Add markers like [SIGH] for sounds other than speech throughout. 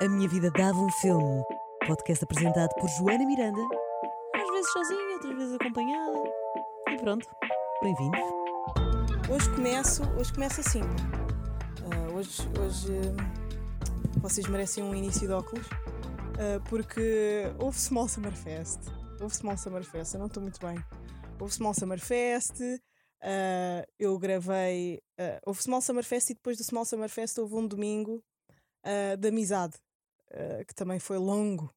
A Minha Vida Dava um Filme. Podcast apresentado por Joana Miranda. Às vezes sozinha, outras vezes acompanhada. E pronto, bem-vindos. Hoje começo, hoje começo assim. Ah, hoje hoje ah, vocês merecem um início de óculos. ah, porque houve Small Summer Fest. Houve Small Summer Fest, eu não estou muito bem. Houve Small Summer Fest. ah, eu gravei. ah, houve Small Summer Fest e depois do Small Summer Fest houve um domingo ah, de amizade, ah, que também foi longo,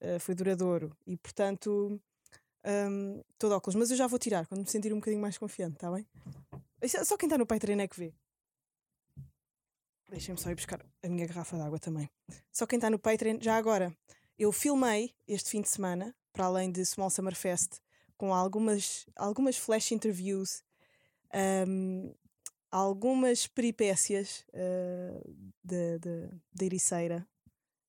ah, foi duradouro e portanto um, todo óculos. Mas eu já vou tirar quando me sentir um bocadinho mais confiante, está bem? Só quem está no Patreon é que vê. Deixem-me só ir buscar a minha garrafa de água também. Só quem está no Patreon, já agora, eu filmei este fim de semana, para além de Small Summer Fest, com algumas, algumas flash interviews, um, algumas peripécias uh, da Ericeira,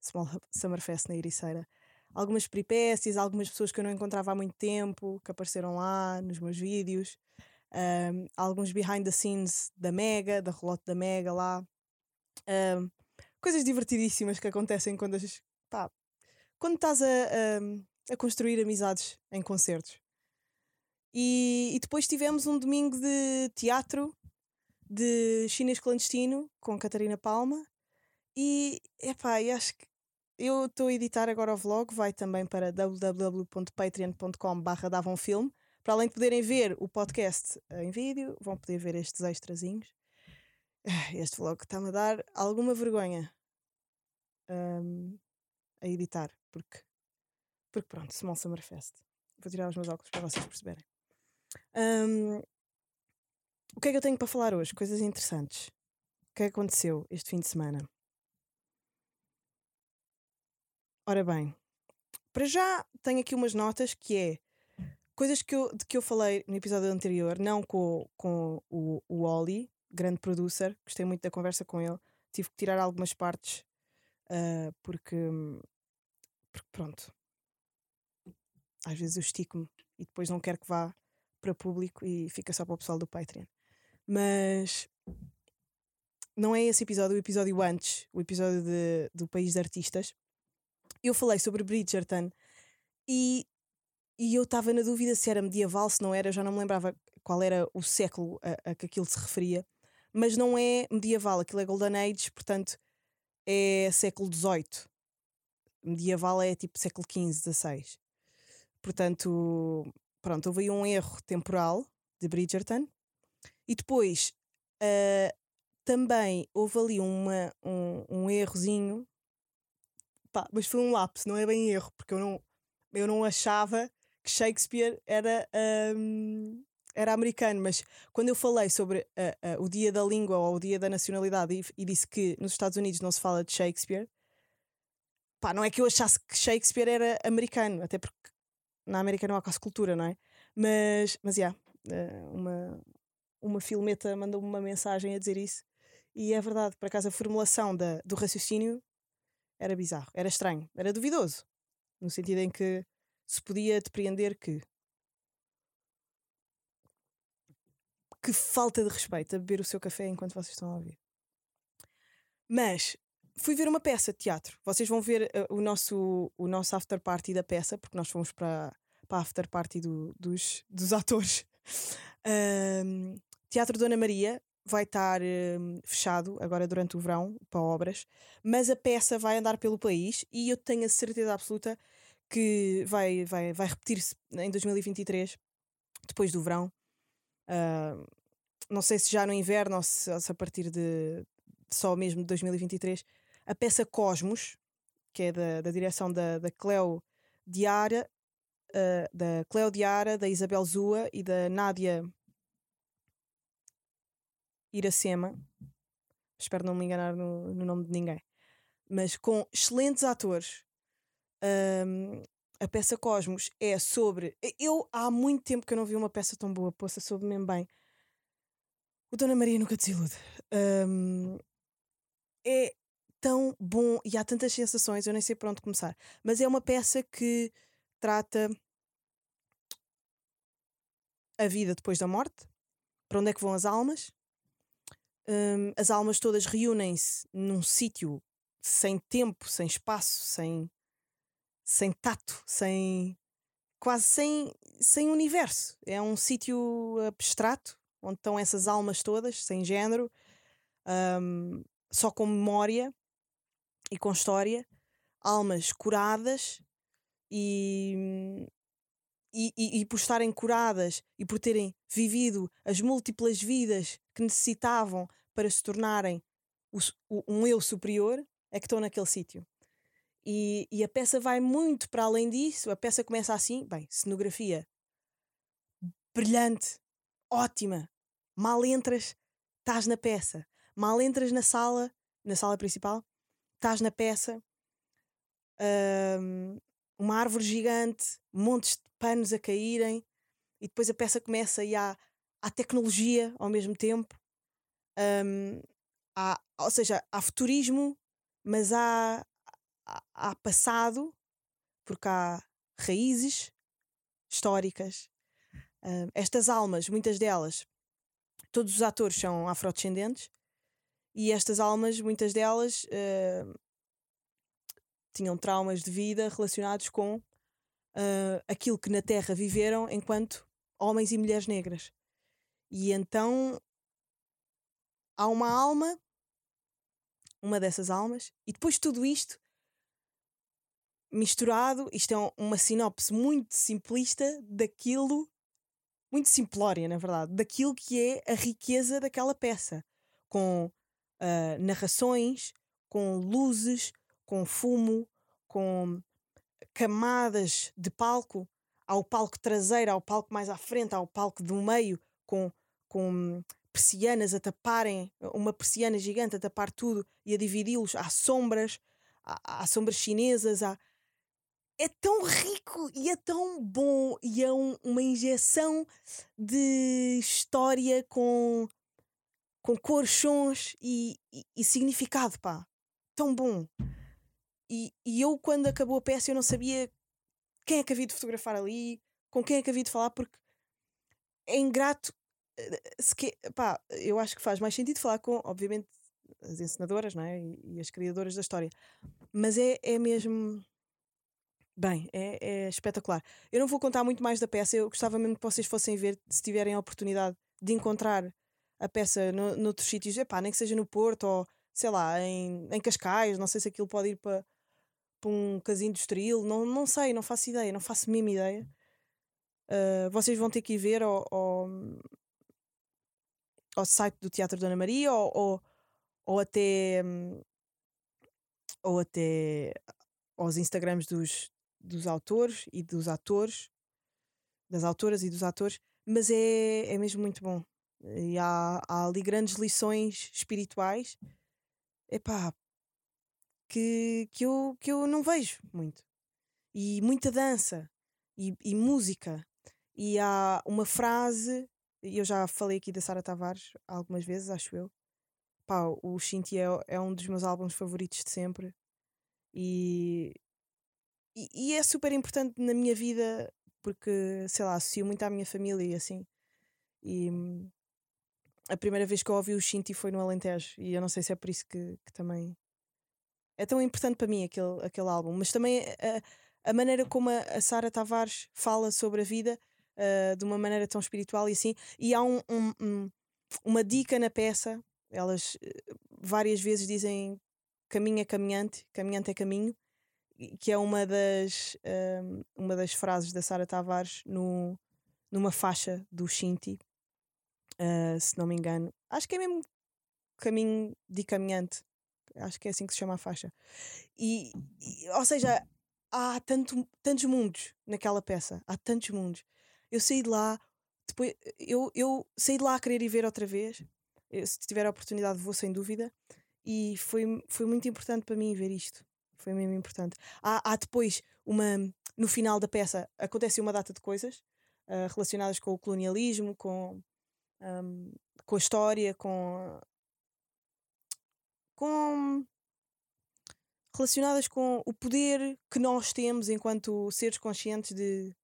Small Summer Fest na Ericeira. Algumas peripécias, algumas pessoas que eu não encontrava há muito tempo, que apareceram lá nos meus vídeos, um, alguns behind the scenes da Mega, da relote da Mega lá. Um, coisas divertidíssimas que acontecem quando, as- pá, quando estás a, a- a construir amizades em concertos. E, e depois tivemos um domingo de teatro de chinês clandestino com Catarina Palma. E epá, e acho que eu estou a editar agora o vlog, vai também para www.patreon.com barra davam filme. Para além de poderem ver o podcast em vídeo, vão poder ver estes extrazinhos. [SIGHS] Este vlog está-me a dar alguma vergonha ahm, a editar, porque, porque pronto, Small Summer Fest. Vou tirar os meus óculos para vocês perceberem. Ahm, o que é que eu tenho para falar hoje? Coisas interessantes. O que é que aconteceu este fim de semana? Ora bem, para já tenho aqui umas notas que é coisas que eu, de que eu falei no episódio anterior, não com, com o, o Oli, grande producer, gostei muito da conversa com ele. Tive que tirar algumas partes ah, porque, porque pronto, às vezes eu estico-me e depois não quero que vá para público e fica só para o pessoal do Patreon. Mas não é esse episódio, o episódio antes, o episódio de- do País de Artistas. Eu falei sobre Bridgerton e, e eu estava na dúvida se era medieval, se não era, já não me lembrava qual era o século a, a que aquilo se referia. Mas não é medieval, aquilo é Golden Age, portanto é século XVIII. Medieval é tipo século XV, XVI. Portanto, pronto, houve aí um erro temporal de Bridgerton. E depois ah, também houve ali uma, um, um errozinho, pá, mas foi um lapso, não é bem erro, porque eu não, eu não achava que Shakespeare era, ahm, era americano, mas quando eu falei sobre ah, ah, o Dia da Língua ou o Dia da Nacionalidade e, e disse que nos Estados Unidos não se fala de Shakespeare, pá, não é que eu achasse que Shakespeare era americano, até porque na América não há quase cultura, não é? Mas, mas, yeah, uma, uma filmeta mandou-me uma mensagem a dizer isso. E é verdade, por acaso a formulação da, do raciocínio era bizarro, era estranho, era duvidoso. No sentido em que se podia depreender que. Que falta de respeito a beber o seu café enquanto vocês estão a ouvir. Mas fui ver uma peça de teatro. Vocês vão ver eh, o, nosso, o nosso after party da peça, porque nós fomos para, para a after party do- dos, dos atores. [LAUGHS] Ahm, Teatro Dona Maria vai estar ahm, fechado agora durante o verão para obras, mas a peça vai andar pelo país e eu tenho a certeza absoluta que vai, vai, vai repetir-se em 2023, depois do verão. Ahm, não sei se já no inverno ou se, ou se a partir de só mesmo de 2023. A peça Cosmos, que é da, da direção da, da Cleo Diara, ah, da Cleo Diara, da Isabel Zua e da Nádia Iracema. Espero não me enganar no, no nome de ninguém. Mas com excelentes atores. Ahm, a peça Cosmos é sobre. Eu há muito tempo que eu não vi uma peça tão boa, poça, soube mesmo bem. O Dona Maria nunca desilude. Ahm, é tão bom e há tantas sensações, eu nem sei por onde começar. Mas é uma peça que trata a vida depois da morte, para onde é que vão as almas. Hum, as almas todas reúnem-se num sítio sem tempo, sem espaço, sem, sem tato, sem quase sem, sem universo. É um sítio abstrato onde estão essas almas todas, sem género, um, só com memória e com história, almas curadas e, e, e, e, por estarem curadas e por terem vivido as múltiplas vidas que necessitavam para se tornarem o, o, um eu superior, é que estão naquele sítio. E, e, a peça vai muito para além disso. A peça começa assim, bem, cenografia brilhante, ótima. Mal entras, estás na peça. Mal entras na sala, na sala principal, estás na peça. Um, uma árvore gigante, montes de panos a caírem, e depois a peça começa e há, há tecnologia ao mesmo tempo. Um, há, ou seja, há futurismo, mas há, há, há passado, porque há raízes históricas. Um, estas almas, muitas delas, todos os atores são afrodescendentes, e estas almas, muitas delas, uh, tinham traumas de vida relacionados com uh, aquilo que na Terra viveram enquanto homens e mulheres negras. E então há uma alma, uma dessas almas, e depois tudo isto misturado, isto é uma sinopse muito simplista daquilo, muito simplória, na verdade, daquilo que é a riqueza daquela peça, com uh, narrações, com luzes, com fumo, com camadas de palco, ao palco traseiro, ao palco mais à frente, ao palco do meio, com, com persianas a taparem, uma persiana gigante a tapar tudo e a dividi-los. Há sombras, há, há, sombras chinesas, há... É tão rico e é tão bom e é um, uma injeção de história com, com cores, sons e, e, e significado, pá. Tão bom. E, e eu, quando acabou a peça, eu não sabia quem é que havia de fotografar ali, com quem é que havia de falar, porque é ingrato se que, pá, eu acho que faz mais sentido falar com, obviamente, as encenadoras não é? e, e as criadoras da história, mas é, é mesmo. Bem, é, é, espetacular. Eu não vou contar muito mais da peça, eu gostava mesmo que vocês fossem ver, se tiverem a oportunidade de encontrar a peça no, noutros sítios, epá, nem que seja no Porto ou sei lá, em, em Cascais, não sei se aquilo pode ir para, para um casino Estoril, não, não sei, não faço ideia, não faço a mesma ideia. Uh, vocês vão ter que ir ver ao, ao, ao site do Teatro Dona Maria ou, ou, ou até ou até aos Instagrams dos, dos autores e dos atores, das autoras e dos atores, mas é, é mesmo muito bom. E há, há ali grandes lições espirituais epá, que, que, eu, que eu não vejo muito. E muita dança e, e música. E há uma frase eu já falei aqui da Sara Tavares algumas vezes, acho eu. Pá, o Shinty é, é um dos meus álbuns favoritos de sempre. E, e, e, é super importante na minha vida porque, sei lá, associo muito à minha família e assim. E a primeira vez que eu ouvi o Shinty foi no Alentejo. E eu não sei se é por isso que, que também é tão importante para mim aquele, aquele álbum. Mas também a, a maneira como a, a Sara Tavares fala sobre a vida uh, de uma maneira tão espiritual e assim. E há um, um, um, uma dica na peça, elas eh, várias vezes dizem caminho é caminhante, caminhante é caminho, que é uma das, uh, uma das frases da Sara Tavares no, numa faixa do Shinti, uh, se não me engano. Acho que é mesmo caminho de caminhante. Acho que é assim que se chama a faixa. E, e ou seja, há tanto, tantos mundos naquela peça. Há tantos mundos. Eu saí de lá, depois eu, eu saí de lá a querer ir ver outra vez. Eu, se tiver a oportunidade, vou sem dúvida. E foi, foi muito importante para mim ver isto. Foi mesmo importante. Há, há depois uma. No final da peça acontece uma data de coisas uh, relacionadas com o colonialismo, com, um, com a história, com. com relacionadas com o poder que nós temos enquanto seres conscientes de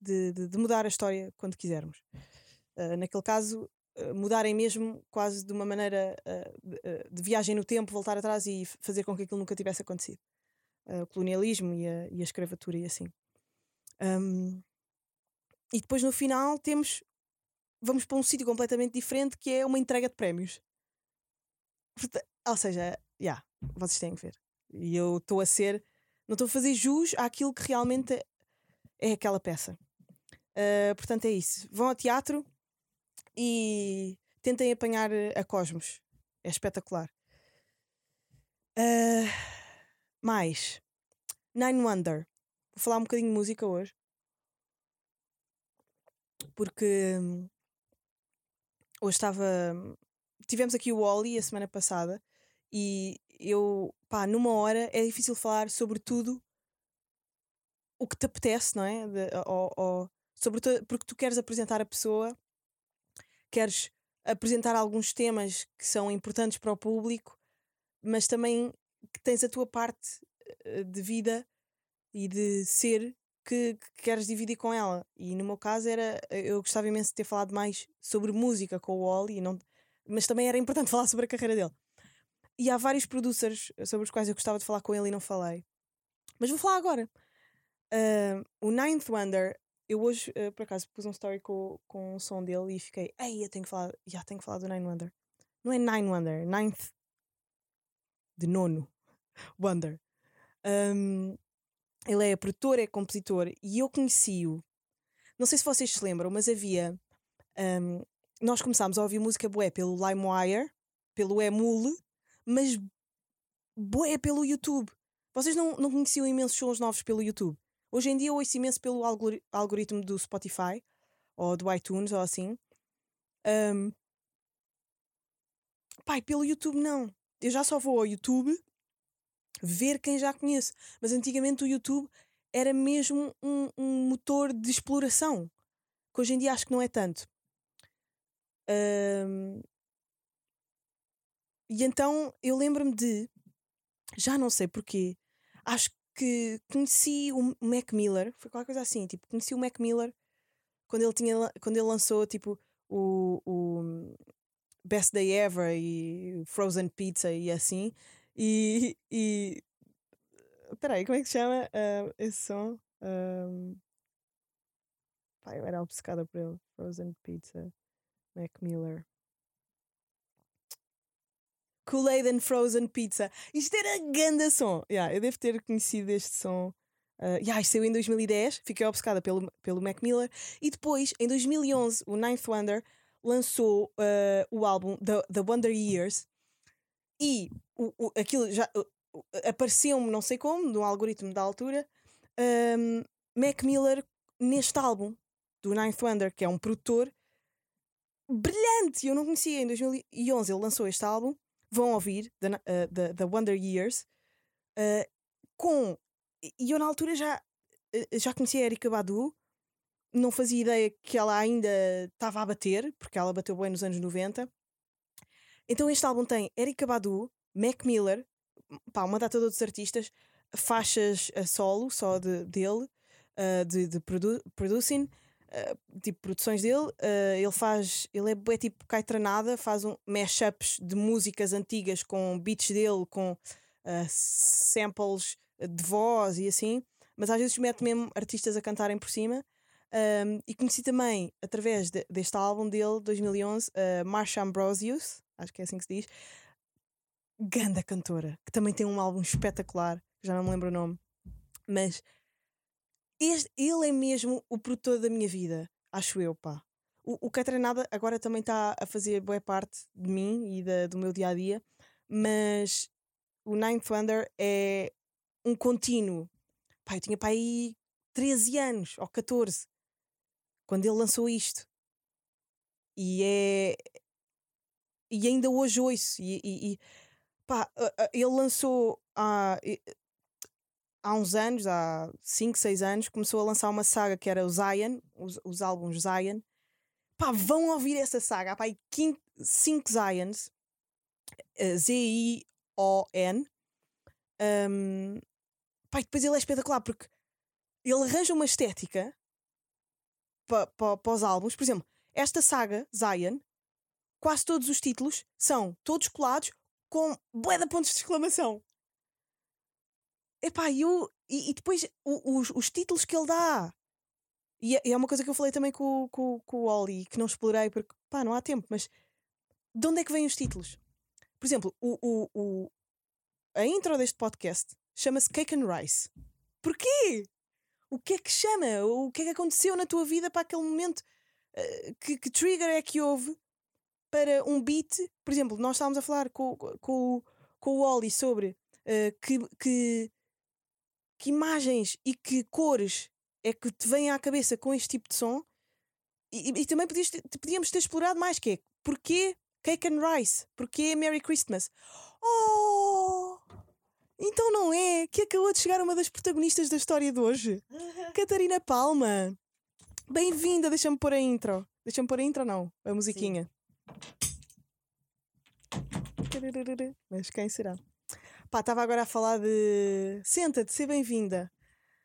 de, de, de mudar a história quando quisermos. Uh, naquele caso, uh, mudarem mesmo quase de uma maneira uh, de, viagem no tempo, voltar atrás e fazer com que aquilo nunca tivesse acontecido. o colonialismo e a, e a escravatura e assim. Um, e depois no final temos. Vamos para um sítio completamente diferente que é uma entrega de prémios. Ou seja, já, yeah, vocês têm que ver. E eu estou a ser. Não estou a fazer jus àquilo que realmente é aquela peça. Uh, portanto, é isso. Vão ao teatro e tentem apanhar a Cosmos. É espetacular. Uh, mais Nine Wonder. Vou falar um bocadinho de música hoje. Porque hum, hoje estava. Tivemos aqui o Oli a semana passada e eu, pá, numa hora é difícil falar sobre tudo o que te apetece, não é? De, ou, ou, sobretudo porque tu queres apresentar a pessoa, queres apresentar alguns temas que são importantes para o público, mas também que tens a tua parte eh, de vida e de ser que, que, queres dividir com ela. E no meu caso era eu gostava imenso de ter falado mais sobre música com o Oli, não, mas também era importante [LAUGHS] falar sobre a carreira dele. E há vários producers sobre os quais eu gostava de falar com ele e não falei. Mas vou falar agora. Uh, o Ninth Wonder, eu hoje, uh, por acaso, pus um story com, com o som dele e fiquei, ei, eu tenho que falar, já tenho que falar do Ninth Wonder. Não é Nine Wonder, Ninth de nono [LAUGHS] Wonder. Um, ele é produtor, é compositor e eu conheci-o. Não sei se vocês se lembram, mas havia. Um, nós começámos a ouvir música bué pelo LimeWire, pelo Emule, mas bué pelo YouTube. Vocês não, não conheciam imensos sons novos pelo YouTube? Hoje em dia eu ouço imenso pelo algoritmo do Spotify ou do iTunes ou assim. Um, pai, pelo YouTube não. Eu já só vou ao YouTube ver quem já conheço. Mas antigamente o YouTube era mesmo um, um motor de exploração. Que hoje em dia acho que não é tanto. Um, e então eu lembro-me de, já não sei porquê, acho que conheci o Mac Miller, foi qualquer coisa assim, tipo, conheci o Mac Miller quando ele, tinha, quando ele lançou tipo o, o Best Day Ever e Frozen Pizza e assim. E. e peraí, como é que se chama uh, esse som? Um, pá, eu era obcecada por ele. Frozen Pizza, Mac Miller. Kool-Aid and Frozen Pizza. Isto era grande som. Yeah, eu devo ter conhecido este som. Uh, yeah, isto saiu em 2010, fiquei obcecada pelo, pelo Mac Miller. E depois, em 2011, o Ninth Wonder lançou uh, o álbum The, The Wonder Years. E o, o, aquilo já apareceu-me, não sei como, no algoritmo da altura, um, Mac Miller neste álbum do Ninth Wonder, que é um produtor brilhante. Eu não conhecia. Em 2011 ele lançou este álbum vão ouvir The, uh, the Wonder Years uh, com. E eu na altura já, uh, já conhecia a Erika Badu, não fazia ideia que ela ainda estava a bater, porque ela bateu bem nos anos 90. Então este álbum tem Erika Badu, Mac Miller, pá, uma data de outros artistas, faixas a solo só de, dele, uh, de, de produ producing, uh, tipo produções dele. Uh, ele faz, ele é, é tipo caetranada, faz um mashups de músicas antigas com beats dele, com uh, samples de voz e assim, mas às vezes mete mesmo artistas a cantarem por cima. Um, e conheci também, através de, deste álbum dele, 2011, uh, Marsha Ambrosius, acho que é assim que se diz, ganda cantora, que também tem um álbum espetacular, já não me lembro o nome, mas este, ele é mesmo o produtor da minha vida, acho eu, pá. O, o Catranada agora também está a fazer boa parte de mim e da, do meu dia a dia, mas o Ninth Wonder é um contínuo. Pá, eu tinha para aí 13 anos ou 14 quando ele lançou isto. E é. E ainda hoje ouço. E, e, e pá, ele lançou há há uns anos, há 5, 6 anos, começou a lançar uma saga que era o Zion, os, os álbuns Zion. Pá, vão ouvir essa saga. Há pá, 5 Zions, eh, Z-I-O-N. Um, pá, depois ele é espetacular porque ele arranja uma estética para pa, pa os álbuns. Por exemplo, esta saga, Zion, quase todos os títulos são todos colados com bué de pontos de exclamação. Epá, eu, e, e depois o- os, os títulos que ele dá. E é, é uma coisa que eu falei também com, com, com o Oli, que não explorei porque pá, não há tempo, mas de onde é que vêm os títulos? Por exemplo, o, o, o- a intro deste podcast chama-se Cake and Rice. Porquê? O que é que chama? O que é que aconteceu na tua vida para aquele momento? Eh, que, que trigger é que houve para um beat? Por exemplo, nós estávamos a falar com, com, com o Oli sobre eh, que, que, que imagens e que cores é que te vêm à cabeça com este tipo de som. E, e- e também podias podíamos ter explorado mais que é porquê Cake and Rice? Porquê Merry Christmas? Oh! Então não é que acabou de chegar uma das protagonistas da história de hoje? Catarina Palma. Bem-vinda, deixa-me pôr a intro. Deixa-me pôr a intro, não, a musiquinha. Mas quem será? Pá, estava agora a falar de. Senta-te, seja bem-vinda.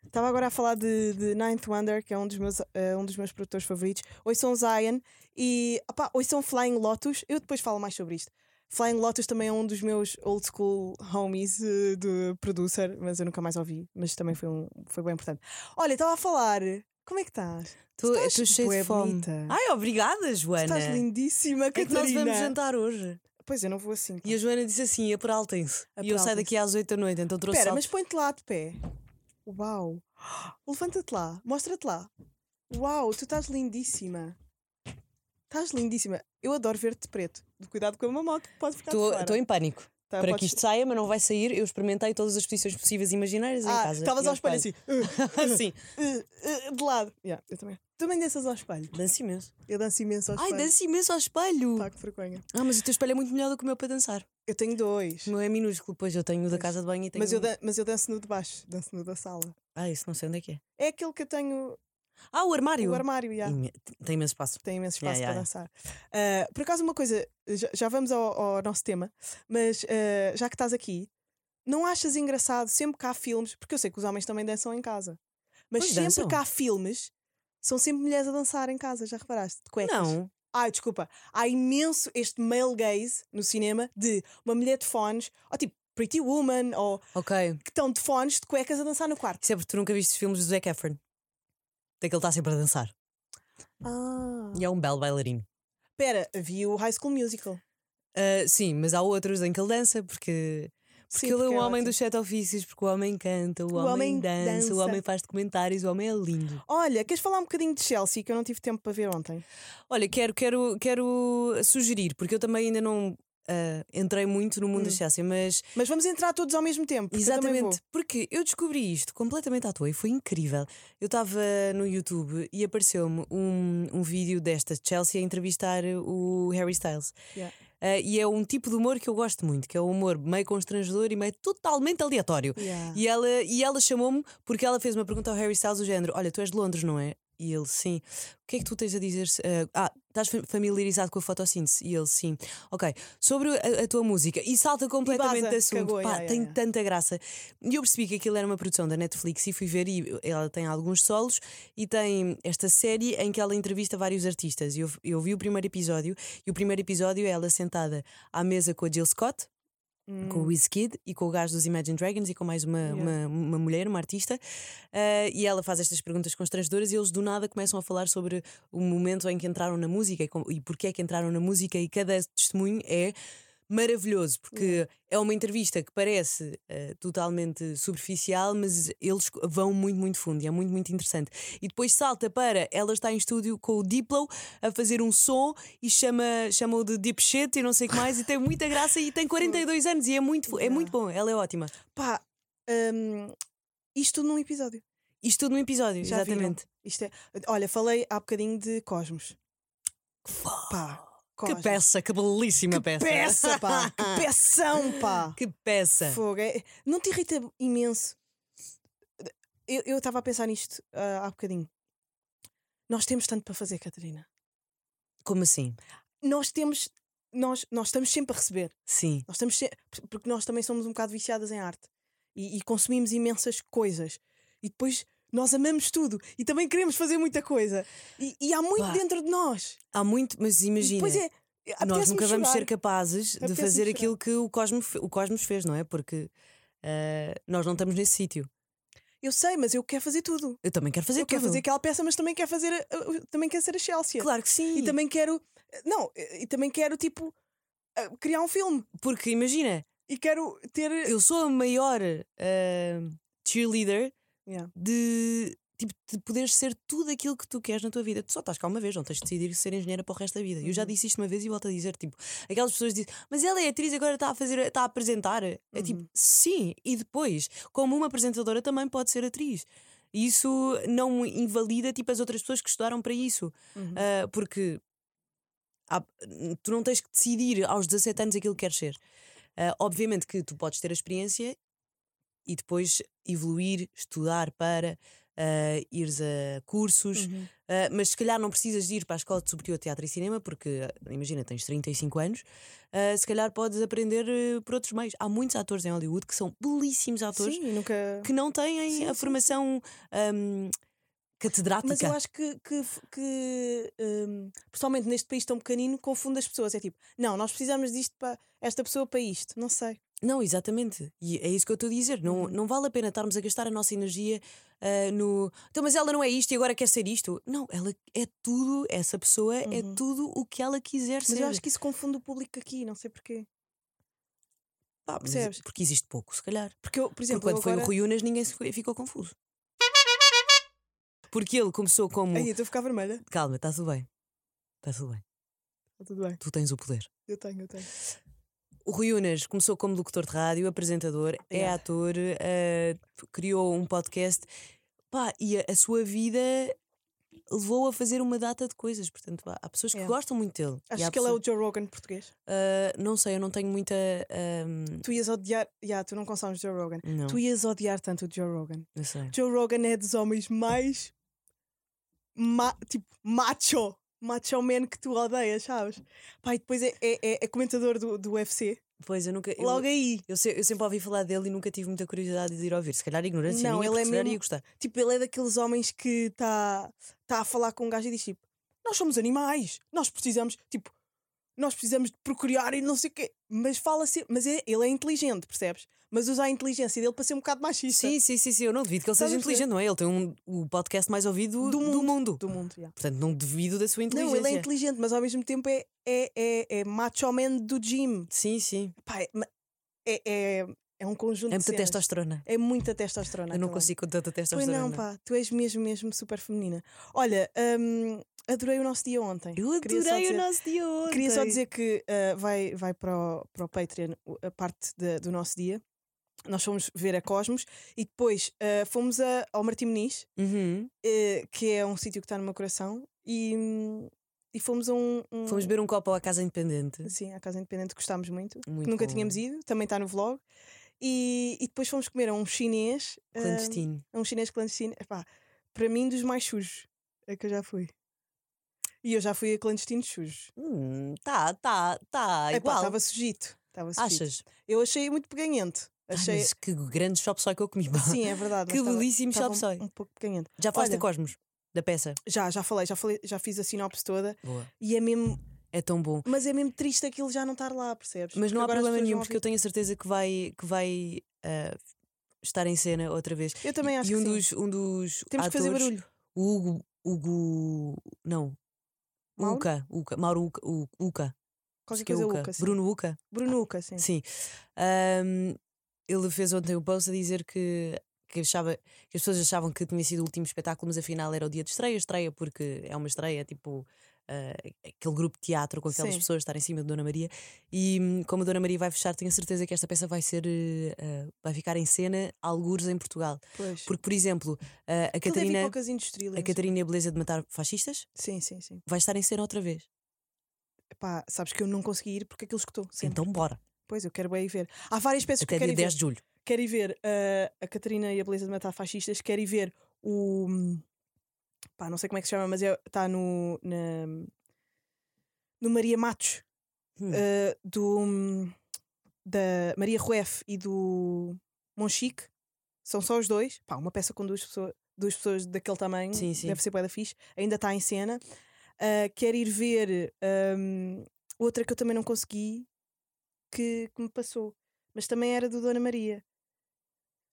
Estava agora a falar de, de Ninth Wonder, que é um dos meus, eh, um dos meus produtores favoritos. Ouçam Zion e opá, ouçam Flying Lotus. Eu depois falo mais sobre isto. Flying Lotus também é um dos meus old school homies eh, de producer, mas eu nunca mais ouvi. Mas também foi, um, foi bem importante. Olha, estava a falar. Como é que estás? Tu Estás bué de fome. bonita. Ai, obrigada, Joana. Estás lindíssima, É que nós Catarina. vamos jantar hoje. Pois eu não vou assim. E a Joana disse assim: aperaltem-se. E eu saio daqui às 8 da noite, então trouxe Espera, mas põe-te lá de pé. Uau! [GASPS] Levanta-te lá, mostra-te lá. Uau, tu estás lindíssima. Estás lindíssima. Eu adoro ver-te de preto. Cuidado com a mamoca, que pode ficar. Estou em pânico. Tá, para podes- que isto saia, mas não vai sair. Eu experimentei todas as posições possíveis e imaginárias em Ah, casa. estavas ao espelho assim. assim. [LAUGHS] de lado. Yeah, eu também. Também danças ao espelho. Danço imenso. Eu danço imenso ao Ai, espelho. danço imenso ao espelho. Pá, que vergonha. Ah, mas o teu espelho é muito melhor do que o meu para dançar. Eu tenho dois. O meu é minúsculo, pois eu tenho o da casa de banho e tenho. Mas eu, um- dan- mas eu danço no de baixo, danço no da sala. Ah, isso não sei onde é que é. É aquele que eu tenho Ah, o armário. o armário. Imen- Tem imenso espaço. tem imenso espaço Yeah, para dançar. Ah, por acaso, uma coisa, já, já vamos ao, ao nosso tema, mas ah, já que estás aqui, não achas engraçado sempre que há filmes, porque eu sei que os homens também dançam em casa, mas Pois sempre dançam. que há filmes, são sempre mulheres a dançar em casa, já reparaste? De cuecas. Não. Ai, desculpa, há imenso este male gaze no cinema de uma mulher de fones, ou tipo Pretty Woman, ou Ok. que estão de fones, de cuecas a dançar no quarto. Isso é porque tu nunca viste os filmes do Zac Efron. Tem que ele está sempre a dançar. Ah, E é um belo bailarino. espera, vi o High School Musical. Ah, sim, mas há outros em que ele dança, porque. Porque ele é um é homem dos sete ofícios, porque o homem canta, o, O homem, homem dança, o dança. homem faz documentários, o homem é lindo. Olha, queres falar um bocadinho de Chelsea que eu não tive tempo para ver ontem? Olha, quero, quero, quero sugerir, porque eu também ainda não ah, entrei muito no mundo Hum. da Chelsea, mas Mas vamos entrar todos ao mesmo tempo. eu Exatamente, vou. porque eu descobri isto completamente à toa e foi incrível. Eu estava no YouTube e apareceu-me um, um vídeo desta Chelsea a entrevistar o Harry Styles. Yeah. Ah, e é um tipo de humor que eu gosto muito, que é o humor meio constrangedor e meio totalmente aleatório. Yeah. E ela, e ela chamou-me porque ela fez uma pergunta ao Harry Styles do género: Olha, tu és de Londres, não é? E ele, sim. O que é que tu tens a dizer? eh, ah, estás fa- familiarizado com a fotossíntese? E ele, sim. Ok. Sobre a, a tua música. E salta completamente baza, de assunto. cagou, Pá, tem tanta graça. E eu percebi que aquilo era uma produção da Netflix e fui ver. E ela tem alguns solos e tem esta série em que ela entrevista vários artistas. E eu, eu vi o primeiro episódio. E o primeiro episódio é ela sentada à mesa com a Jill Scott Hum, com o Wizkid e com o gajo dos Imagine Dragons e com mais uma, Yeah. uma, uma mulher, uma artista, eh, e ela faz estas perguntas constrangedoras e eles do nada começam a falar sobre o momento em que entraram na música e, com, e porque é que entraram na música, e cada testemunho é maravilhoso, porque é uma entrevista que parece eh, totalmente superficial, mas eles vão muito, muito fundo e é muito, muito interessante. E depois salta para ela está em estúdio com o Diplo a fazer um som e chama, chama-o de Deep Shit e não sei o que mais, e tem muita graça e tem [LAUGHS] 42 anos e é muito, é muito bom, ela é ótima. Pá, hum, isto tudo num episódio. Isto tudo num episódio, Já viram? exatamente. Isto é, olha, falei há bocadinho de Cosmos. Pá, Que peça, que belíssima Que peça. peça, pá! Que [LAUGHS] peção, pá! Que peça. Fogo. é- Não te irrita imenso? Eu estava a pensar nisto ah, há bocadinho. Nós temos tanto para fazer, Catarina. Como assim? Nós temos. Nós, nós estamos sempre a receber. Sim. Nós estamos se- porque nós também somos um bocado viciadas em arte e, e consumimos imensas coisas e depois nós amamos tudo e também queremos fazer muita coisa e, e há muito dentro de nós. Há muito, mas imagina. depois é nós apetece-me nunca vamos chorar. ser capazes de fazer chorar. aquilo que o Cosmos, o Cosmos fez, não é? Porque ah, nós não estamos nesse sítio. Eu sei, mas eu quero fazer tudo. Eu também quero fazer eu tudo. quero fazer aquela peça, mas também quero fazer. a- também quero ser a Chelsea. Claro que sim. E também quero. Não, e também quero, tipo, criar um filme. Porque imagina, E quero ter. eu sou a maior ah, cheerleader Yeah. de, tipo, de poderes ser tudo aquilo que tu queres na tua vida. Tu só estás cá uma vez, não tens de decidir ser engenheira para o resto da vida. Eu já Uhum. disse isto uma vez e volto a dizer: tipo, aquelas pessoas dizem, mas ela é atriz, agora está a fazer, está a apresentar. É tipo, Uhum. sim, e depois, como uma apresentadora também pode ser atriz. E Isso não invalida tipo, as outras pessoas que estudaram para isso. Uhum. Ah, porque há- tu não tens que decidir aos 17 anos aquilo que queres ser. Ah, obviamente que tu podes ter a experiência e depois evoluir, estudar para ah, ires a cursos, Uhum. ah, mas se calhar não precisas de ir para a Escola de Superior de Teatro e Cinema, porque imagina, tens 35 anos, ah, se calhar podes aprender eh, por outros meios. Há muitos atores em Hollywood que são belíssimos atores Sim, nunca. que não têm Sim, a sim, formação ahm, catedrática. Mas eu acho que, que, que hum, pessoalmente neste país tão pequenino, confunde as pessoas. É tipo, não, nós precisamos disto para esta pessoa para isto. Não sei. Não, exatamente. E é isso que eu estou a dizer. Não, Uhum. não vale a pena estarmos a gastar a nossa energia ah, no. Então, mas ela não é isto e agora quer ser isto. Não, ela é tudo, essa pessoa é Uhum. tudo o que ela quiser Mas ser. eu acho que isso confunde o público aqui, não sei porquê. Pá, mas percebes? Porque existe pouco, se calhar. Porque eu, por Porque exemplo, quando eu foi o agora... Rui Unas, ninguém ficou confuso. Porque ele começou como. Ai, eu estou a ficar vermelha. Calma, está tudo bem. Está tudo bem. Está tudo bem. Tu tens o poder. Eu tenho, eu tenho. O Rui Unas começou como locutor de rádio, apresentador, é Yeah. ator, eh, criou um podcast pá, e a, a sua vida levou a fazer uma data de coisas. Portanto, há, há pessoas que Yeah. gostam muito dele. Acho que ele é o Joe Rogan português. Ah, não sei, eu não tenho muita. ahm, Tu ias odiar. Yeah, tu não consomes Joe Rogan. não, Tu ias odiar tanto o Joe Rogan. não sei. Joe Rogan é dos homens mais. ma- tipo, macho. Macho man que tu odeias, sabes? Pá, e depois é, é, é- é comentador do, do UFC. Pois eu nunca. Eu, Logo aí. eu, se- eu sempre ouvi falar dele e nunca tive muita curiosidade de ir ouvir. Se calhar ignorância Não, minha, ele é mesmo- ia gostar. Tipo, ele é daqueles homens que está tá a falar com um gajo e diz tipo: Nós somos animais, nós precisamos, tipo, nós precisamos de procriar e não sei o quê. Mas fala sempre, mas é, ele é inteligente, percebes? Mas usa a inteligência dele para ser um bocado machista. Sim, sim, sim, sim. Eu não duvido que ele Estás seja inteligente, não é? Ele tem um, o podcast mais ouvido do, mundo. Do mundo, yeah. Portanto, não duvido da sua inteligência. Não, ele é inteligente, mas ao mesmo tempo é, é, é, é macho man do gym. Sim, sim. Pá, é, é, é, é um conjunto É de muita cenas. testosterona. É muita testosterona. Eu não consigo com tanta Pois testosterona. não, pá, tu és mesmo, mesmo super feminina. Olha, hum, adorei o nosso dia ontem. Eu adorei dizer- o nosso dia ontem. Queria só dizer que uh, vai, vai para, o, para o Patreon a parte de- do nosso dia. Nós fomos ver a Cosmos e depois uh, fomos a- ao Martim Muniz, Uhum. uh, que é um sítio que está no meu coração, e, e fomos a um. um- Fomos beber um copo à Casa Independente. Sim, à Casa Independente, gostámos muito. Muito nunca bom. tínhamos ido, também está no vlog. E, e depois fomos comer a um chinês. uh, Clandestino. a um chinês clandestino. Epá, para mim, dos mais sujos é que eu já fui. E eu já fui a clandestinos sujos. Hum, tá, tá, tá. Epá, Igual. Estava sujito. Estava sujito. Achas? Eu achei muito peganhento. Achei. mas que grande chop soy que eu comi. Sim, é verdade. [LAUGHS] que belíssimo estava chop soy. Um, um pouco peganhento. Já falaste Olha. a Cosmos? Da peça? Já, já falei, já falei, já fiz a sinopse toda Boa. e é mesmo. É tão bom. Mas é mesmo triste aquilo já não estar lá, percebes? Mas não há Porque problema nenhum, porque eu tenho a certeza que vai, que vai ah, estar em cena outra vez. Eu também acho e um que sim. dos, um dos Temos que atores, fazer barulho. O Hugo, Hugo. Não. Mauro? Uca, Uca, Mauro Uca, Uca. Qualquer é coisa Uca. Uca, sim. Bruno Uca. Bruno Uca, sim. Sim. Ahm, ele fez ontem um post a dizer que, que, achava, que as pessoas achavam que tinha sido o último espetáculo, mas afinal era o dia de estreia. Estreia porque é uma estreia, tipo. Ah, aquele grupo de teatro com aquelas Sim. pessoas estar em cima de Dona Maria e hum, como a Dona Maria vai fechar tenho a certeza que esta peça vai ser ah, vai ficar em cena algures em Portugal Pois. porque por exemplo ah, a ir Catarina a Catarina e a Beleza de Matar Fascistas Sim, sim, sim. vai estar em cena outra vez Epá, sabes que eu não consegui ir porque aquilo escutou. Sempre. então bora Pois, eu quero bem ir ver. Há várias peças que até eu quero dia ir 10 ver. de julho Quero ir ver uh, a Catarina e a Beleza de Matar Fascistas. Quero ir ver o. Pá, não sei como é que se chama, mas está no. Na, no Maria Matos, Hum. uh, do. da Maria Rueff e do Monchique. São só os dois. Pá, uma peça com duas pessoas, duas pessoas daquele tamanho. Sim, sim. Deve ser bué da fixe. Ainda está em cena. Uh, quero ir ver. hum, outra que eu também não consegui que, que me passou, mas também era do Dona Maria.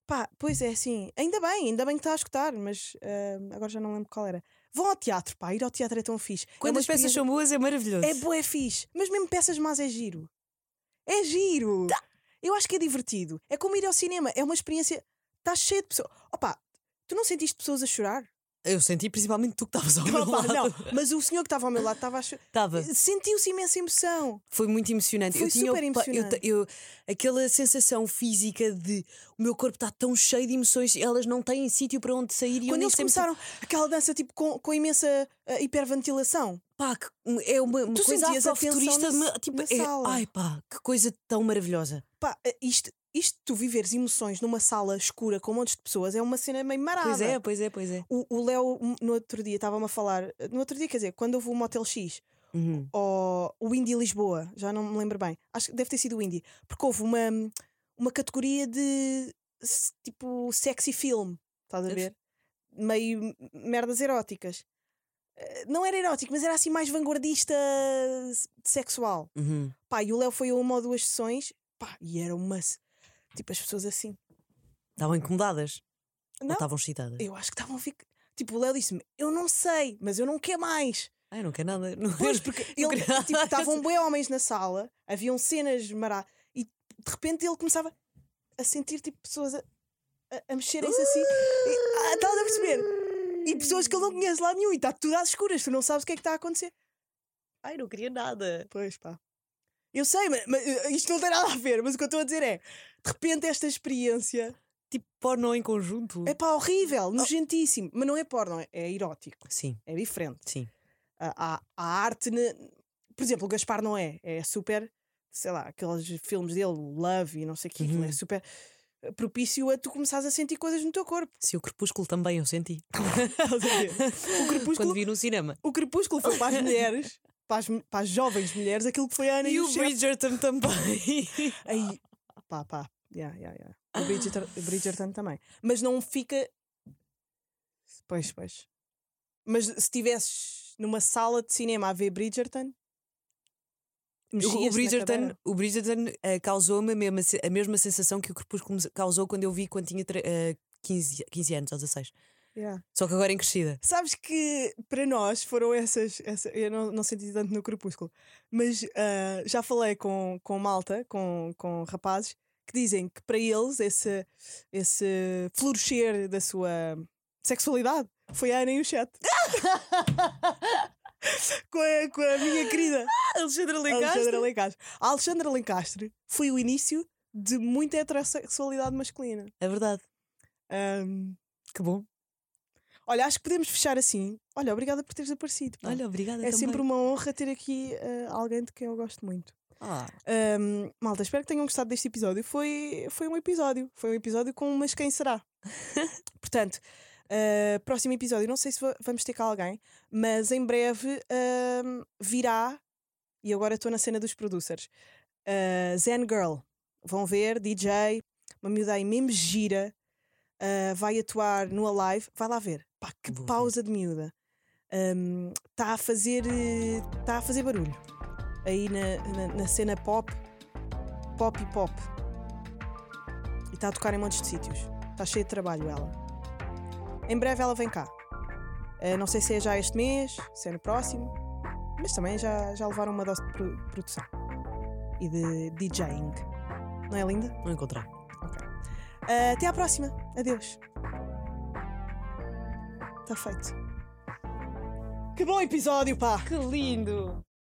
Pá, pois é assim, ainda bem, ainda bem que está a escutar, mas ah, agora já não lembro qual era. Vão ao teatro, pá, ir ao teatro é tão fixe. É Quando uma as peças são boas é maravilhoso. É boa, é fixe. Mas mesmo peças más é giro. É giro. Tá. Eu acho que é divertido. É como ir ao cinema. É uma experiência. Está cheio de pessoas. Opa, tu não sentiste pessoas a chorar? Eu senti principalmente tu que estavas ao meu Opa, lado. não, mas o senhor que estava ao meu lado estava a. Sentiu-se imensa emoção. Foi muito emocionante. Foi eu tinha super eu emocionante. te- eu- aquela sensação física de o meu corpo está tão cheio de emoções, elas não têm sítio para onde sair e eu Quando nem eles sempre- começaram aquela dança tipo com, com imensa ah, hiperventilação. Pá, que- é uma, uma Tu coisa sentias a afrofuturista, tensão na- ma- tipo, na é- sala. ai pá, que coisa tão maravilhosa. Pá, ah, isto, isto tu viveres emoções numa sala escura com montes de pessoas é uma cena meio marada. Pois é, pois é, pois é. O Léo, no outro dia, estava-me a falar. No outro dia, quer dizer, quando houve o Motel X, Uhum. ou o Indie Lisboa, já não me lembro bem. Acho que deve ter sido o Indie, porque houve uma, uma categoria de tipo sexy film, estás a ver? Meio merdas eróticas. Eh, Não era erótico, mas era assim mais vanguardista sexual. Uhum. Pá, e o Léo foi a uma ou duas sessões, pá, e era uma. Tipo, as pessoas assim. Estavam incomodadas. Ou Não, estavam excitadas. eu acho que estavam a ficar. Tipo, o Léo disse-me: Eu não sei, mas eu não quero mais. Ai, não quer nada. Não, Pois, porque [LAUGHS] eu ele, queria- tipo, estavam bem homens na sala, haviam cenas maradas, e de repente ele começava a sentir tipo pessoas a, a, a mexerem-se assim. E, ah, estás a perceber? E pessoas que ele não conhece lá nenhum, e está tudo às escuras, tu não sabes o que é que está a acontecer. Ai, não queria nada. Pois pá. Eu sei, mas, mas, eh, isto não tem nada a ver, mas o que eu estou a dizer é: de repente esta experiência Tipo, porno em conjunto. é pá, horrível, nojentíssimo, mas não é porno, é, é erótico, Sim, é diferente. sim. a, a- a arte, ne- por exemplo, o Gaspar não é, é super, sei lá, aqueles filmes dele, Love e não sei o que, Uhum. é super eh, propício a tu começares a sentir coisas no teu corpo. Se o crepúsculo também eu senti. [LAUGHS] O, [LAUGHS] Quando crepúsculo, vi no cinema. o Crepúsculo foi para as mulheres, [LAUGHS] para as, para as jovens mulheres, aquilo que foi a Ana e, E o chefe. Bridgerton também. [LAUGHS] Aí, pá, pá, yeah, yeah, yeah. O Bridgerton, Bridgerton também. Mas não fica. Pois, pois. Mas se estivesses numa sala de cinema a ver Bridgerton. O, Bridgerton, o Bridgerton eh, causou-me a mesma, a mesma sensação que o Crepúsculo causou quando eu vi quando tinha eh, 15, 15 anos ou 16. Yeah. Só que agora em crescida. Sabes que para nós foram essas. essa- eu não, não senti tanto no Crepúsculo, mas ah, já falei com, com malta, com, com rapazes, que dizem que para eles esse, esse florescer da sua sexualidade foi a Ana e o chat. [LAUGHS] com, a, com a minha querida Alexandra Alexandra Lencastre. A Alexandra Lencastre foi o início de muita heterossexualidade masculina. É verdade. Ahm, Que bom. Olha, acho que podemos fechar assim. Olha, obrigada por teres aparecido. pá. Olha, obrigada. É também. sempre uma honra ter aqui eh, alguém de quem eu gosto muito. Ah, Ahm, malta, espero que tenham gostado deste episódio. Foi, foi um episódio. Foi um episódio com Mas Quem Será? [LAUGHS] Portanto, eh, próximo episódio, não sei se va- vamos ter cá alguém, mas em breve virá, e agora estou na cena dos producers, eh, Zen Girl. Vão ver, DJ, uma miúda aí mesmo gira, eh, vai atuar no Alive. Vai lá ver. Pá, que Vou ver. pausa de miúda. Está a fazer está a fazer barulho. Aí na, na, na cena pop pop e pop. E está a tocar em montes de sítios. Está cheia de trabalho ela. Em breve ela vem cá. Eh, não sei se é já este mês se é no próximo mas também já, já levaram uma dose de pro- produção. E de DJing. Não é linda? não encontrei. Eh, até à próxima. Adeus está feito que bom episódio pá Que lindo!